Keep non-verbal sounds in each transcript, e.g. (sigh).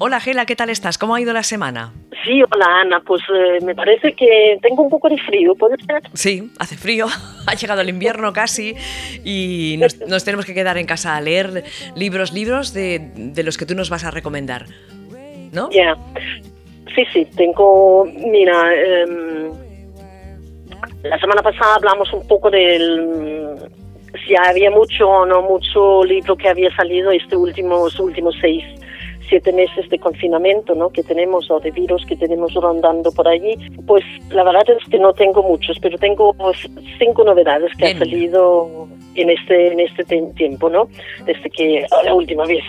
Hola Gela, ¿qué tal estás? ¿Cómo ha ido la semana? Sí, hola Ana, pues eh, me parece que tengo un poco de frío, ¿puede ser? Sí, hace frío, (laughs) ha llegado el invierno casi y nos, nos tenemos que quedar en casa a leer libros, libros de, de los que tú nos vas a recomendar, ¿no? Ya, sí, sí, tengo, mira, em, la semana pasada hablamos un poco del si había mucho o no mucho libro que había salido este último, últimos seis siete meses de confinamiento ¿no? que tenemos o de virus que tenemos rondando por allí, pues la verdad es que no tengo muchos, pero tengo cinco novedades que han salido en este en este tiempo, ¿no? Desde que la última vez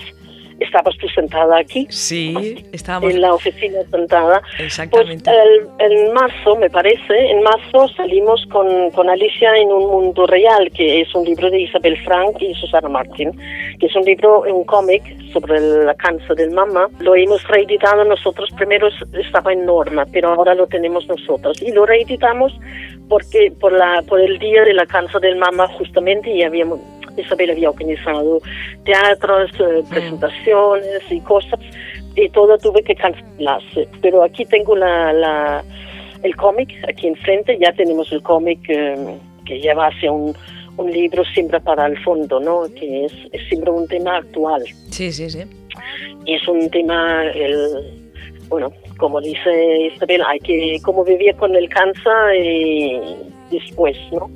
estabas tú sentada aquí. Sí, estábamos. En la oficina sentada. Exactamente. Pues en marzo, me parece, en marzo salimos con, con, Alicia en un mundo real, que es un libro de Isabel Frank y Susana Martin, que es un libro, un cómic sobre la cáncer del mama. Lo hemos reeditado nosotros, primero estaba en norma, pero ahora lo tenemos nosotros. Y lo reeditamos porque por, la, por el día de la cáncer del mama justamente y habíamos Isabel había organizado teatros, eh, mm. presentaciones y cosas, y todo tuve que cancelarse. Pero aquí tengo la, la el cómic, aquí enfrente, ya tenemos el cómic eh, que lleva hacia un, un libro siempre para el fondo, ¿no? Que es, es, siempre un tema actual. Sí, sí, sí. Y es un tema, el, bueno, como dice Isabel, hay que, como vivir con el cáncer y después, ¿no?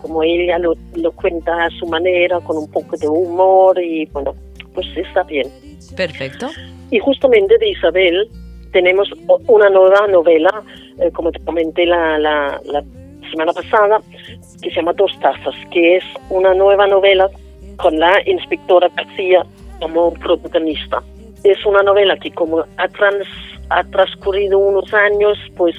Como ella lo, lo, cuenta a su manera, con un poco de humor y bueno, pues está bien. Perfecto. Y justamente de Isabel tenemos una nueva novela, eh, como te comenté la, la, la, semana pasada, que se llama Dos Tazas, que es una nueva novela con la inspectora García como protagonista. Es una novela que como ha, trans, ha transcurrido unos años, pues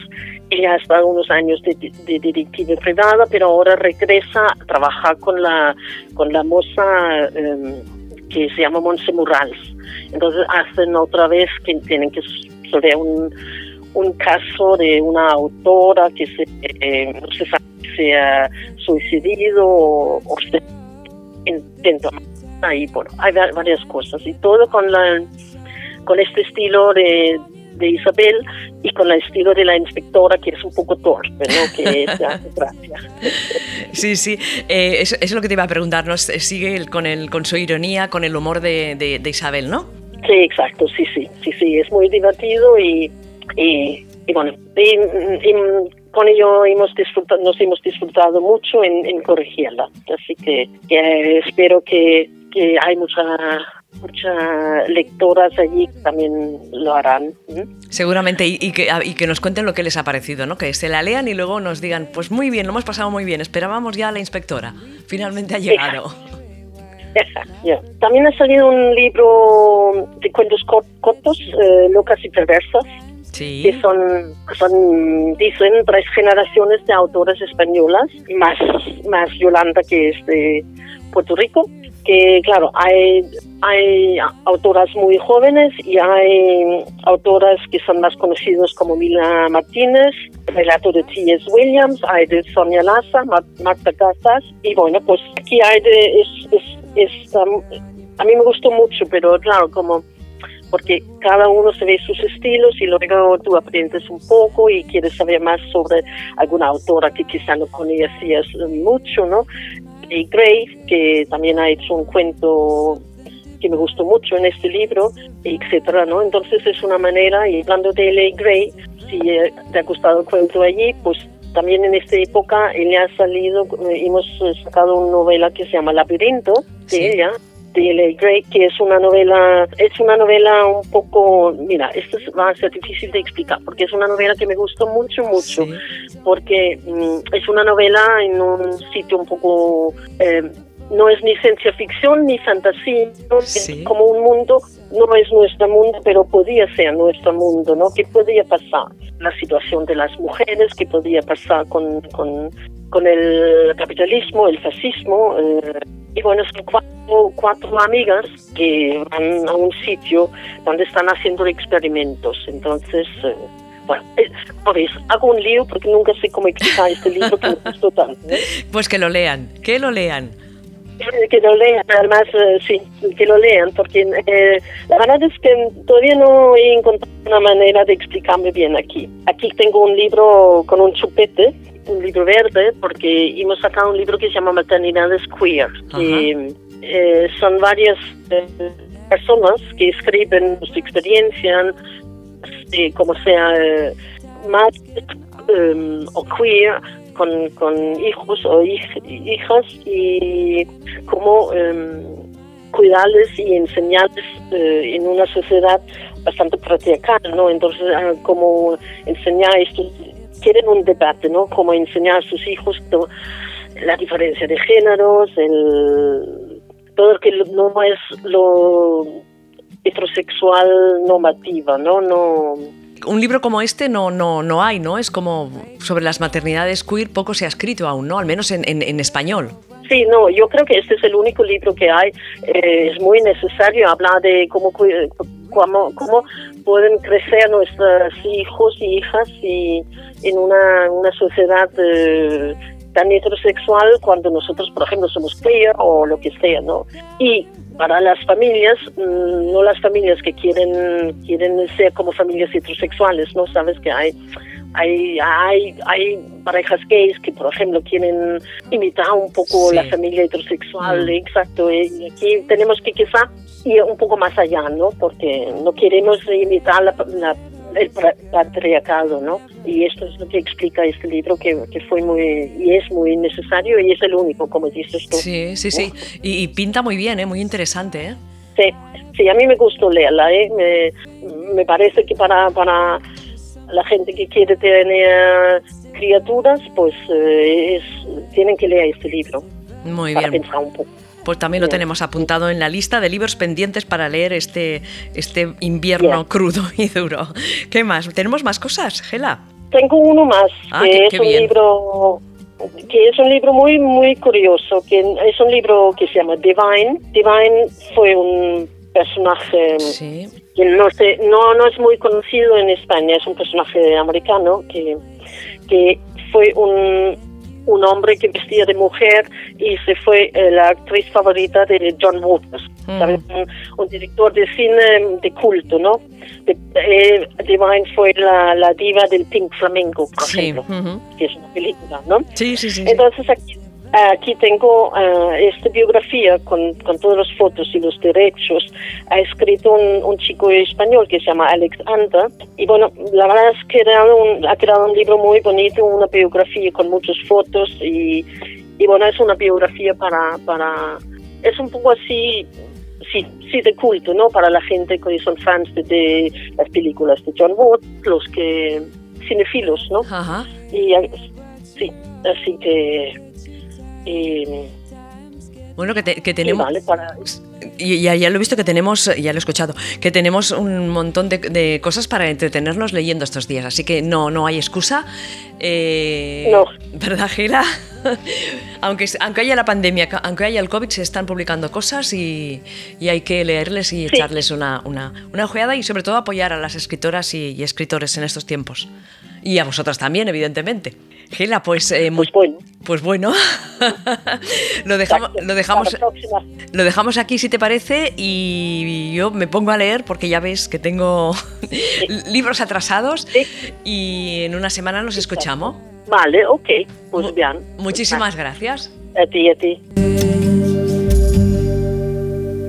ella ha estado unos años de, de, detective privada, pero ahora regresa a trabajar con la, con la moza em, que se llama Monse Murals. Entonces hacen otra vez que tienen que resolver un, un caso de una autora que se, eh, no se sabe ha suicidado o, o se intenta ahí bueno hay varias cosas y todo con la con este estilo de, de Isabel y con el estilo de la inspectora que es un poco torpe, ¿no? Que (laughs) hace gracia. Sí, sí, eh, eso, es lo que te iba a preguntar, ¿no? Sigue con, el, con su ironía, con el humor de, de, Isabel, ¿no? Sí, exacto, sí, sí, sí, sí, es muy divertido y, y, bueno, con ello hemos disfrutado, nos hemos disfrutado mucho en, en corregirla, así que, que espero que, que hay mucha muchas lectoras allí también lo harán. Seguramente, y, que, y, que, nos cuenten lo que les ha parecido, ¿no? Que se la lean y luego nos digan, pues muy bien, lo hemos pasado muy bien, esperábamos ya a la inspectora, finalmente ha llegado. (laughs) También ha salido un libro de cuentos cortos, eh, locas y perversas, que son, son, dicen, tres generaciones de autoras españolas, más, más Yolanda que es de Puerto Rico que claro, hay, hay autoras muy jóvenes y hay autoras que son más conocidas como Mila Martínez, relato de T.S. Williams, hay de Sonia Laza, Marta Casas, y bueno, pues aquí hay de, es, a mí me gustó mucho, pero claro, como porque cada uno se ve sus estilos y luego tú aprendes un poco y quieres saber más sobre alguna autora que quizá no conocías mucho, ¿no? Y Gray, que también ha hecho un cuento que me gustó mucho en este libro, etcétera, ¿no? Entonces es una manera, y hablando de L.A. Gray, si te ha gustado el cuento allí, pues también en esta época le ha salido, eh, hemos sacado una novela que se llama Labirinto de ella, de L.A. Gray, que es una novela, es una novela un poco, mira, esto va a ser difícil de explicar, porque es una novela que me gustó mucho, mucho, porque mm, es una novela en un sitio un poco, eh, no es ni ciencia ficción ni fantasía, es como un mundo, no es nuestro mundo, pero podía ser nuestro mundo, ¿no? ¿Qué podía pasar? La situación de las mujeres, ¿qué podía pasar con, con, con el capitalismo, el fascismo? Eh, y bueno, son cuatro, cuatro amigas que van a un sitio donde están haciendo experimentos. Entonces, eh, bueno, eh, hago un lío porque nunca sé cómo explicar este libro que me (laughs) gustó tanto. Pues que lo lean, que lo lean. Que lo lean, además, eh, sí, que lo lean, porque eh, la verdad es que todavía no he encontrado una manera de explicarme bien aquí. Aquí tengo un libro con un chupete, un libro verde, porque hemos sacado un libro que se llama Maternidades Queer, que eh, son varias personas que escriben su experiencia, como sea más o queer, con, hijos o hijas y cómo em, cuidarles y enseñarles eh, en una sociedad bastante patriarcal, ¿no? Entonces, ah, cómo enseñar esto, quieren un debate, ¿no? Cómo enseñar a sus hijos la diferencia de géneros, el, todo lo que no es lo heterosexual normativa, ¿no? No un libro como este no, no, no hay, ¿no? Es como sobre las maternidades queer, poco se ha escrito aún, ¿no? Al menos en, en, español. Sí, no, yo creo que este es el único libro que hay. Eh, es muy necesario hablar de cómo, cómo, cómo pueden crecer nuestros hijos y hijas y en una, una sociedad eh, tan heterosexual cuando nosotros, por ejemplo, somos queer o lo que sea, ¿no? Y para las familias, mm, no las familias que quieren quieren ser como familias heterosexuales, ¿no? Sabes que hay hay, hay, hay parejas gays que, por ejemplo, quieren imitar un poco la familia heterosexual, mm. exacto. Y aquí tenemos que quizá ir un poco más allá, ¿no? Porque no queremos imitar la, la el patriarcado, ¿no? Y esto es lo que explica este libro, que, que, fue muy, y es muy necesario y es el único, como dices tú. Sí, sí, sí. Y, pinta muy bien, ¿eh? Muy interesante, ¿eh? Sí, sí, a mí me gustó leerla, ¿eh? Me, me parece que para, para la gente que quiere tener criaturas, pues eh, es, tienen que leer este libro. Muy para bien. Pensar un poco pues también lo tenemos apuntado en la lista de libros pendientes para leer este, este invierno crudo y duro. ¿Qué más? ¿Tenemos más cosas, Gela? Tengo uno más, ah, que es un libro que es un libro muy muy curioso, que es un libro que se llama Divine. Divine fue un personaje que no, sé, no, no es muy conocido en España, es un personaje americano que, que fue un, un hombre que vestía de mujer y se fue eh, la actriz favorita de John Waters, mm. un, director de cine de culto, ¿no? Eh, Divine fue la, diva del Pink Flamenco, por ejemplo, que es una película, ¿no? Sí, sí, sí. Entonces aquí Aquí tengo uh, esta biografía con, con, todas las fotos y los derechos. Ha escrito un, un, chico español que se llama Alex Anta. Y bueno, la verdad es que un, ha creado un libro muy bonito, una biografía con muchas fotos. Y, y bueno, es una biografía para, para. Es un poco así. Sí, sí, de culto, ¿no? Para la gente que son fans de, de las películas de John Wood, los que. cinefilos, ¿no? Ajá. Y sí, así que bueno, que, tenemos... y ya, ya, lo he visto que tenemos, ya lo he escuchado, que tenemos un montón de, cosas para entretenernos leyendo estos días, así que no, no hay excusa. Eh, no. ¿Verdad, Gila? (laughs) aunque, aunque haya la pandemia, aunque haya el COVID, se están publicando cosas y, hay que leerles y echarles una, una, una, ojeada y sobre todo apoyar a las escritoras y, y escritores en estos tiempos. Y a vosotras también, evidentemente. Gela, pues, eh, pues bueno. Pues bueno. (laughs) lo, dejamos, lo, dejamos, lo dejamos aquí si te parece y yo me pongo a leer porque ya ves que tengo (laughs) libros atrasados y en una semana nos escuchamos. Vale, ok, pues bien. Muchísimas gracias. A ti, a ti.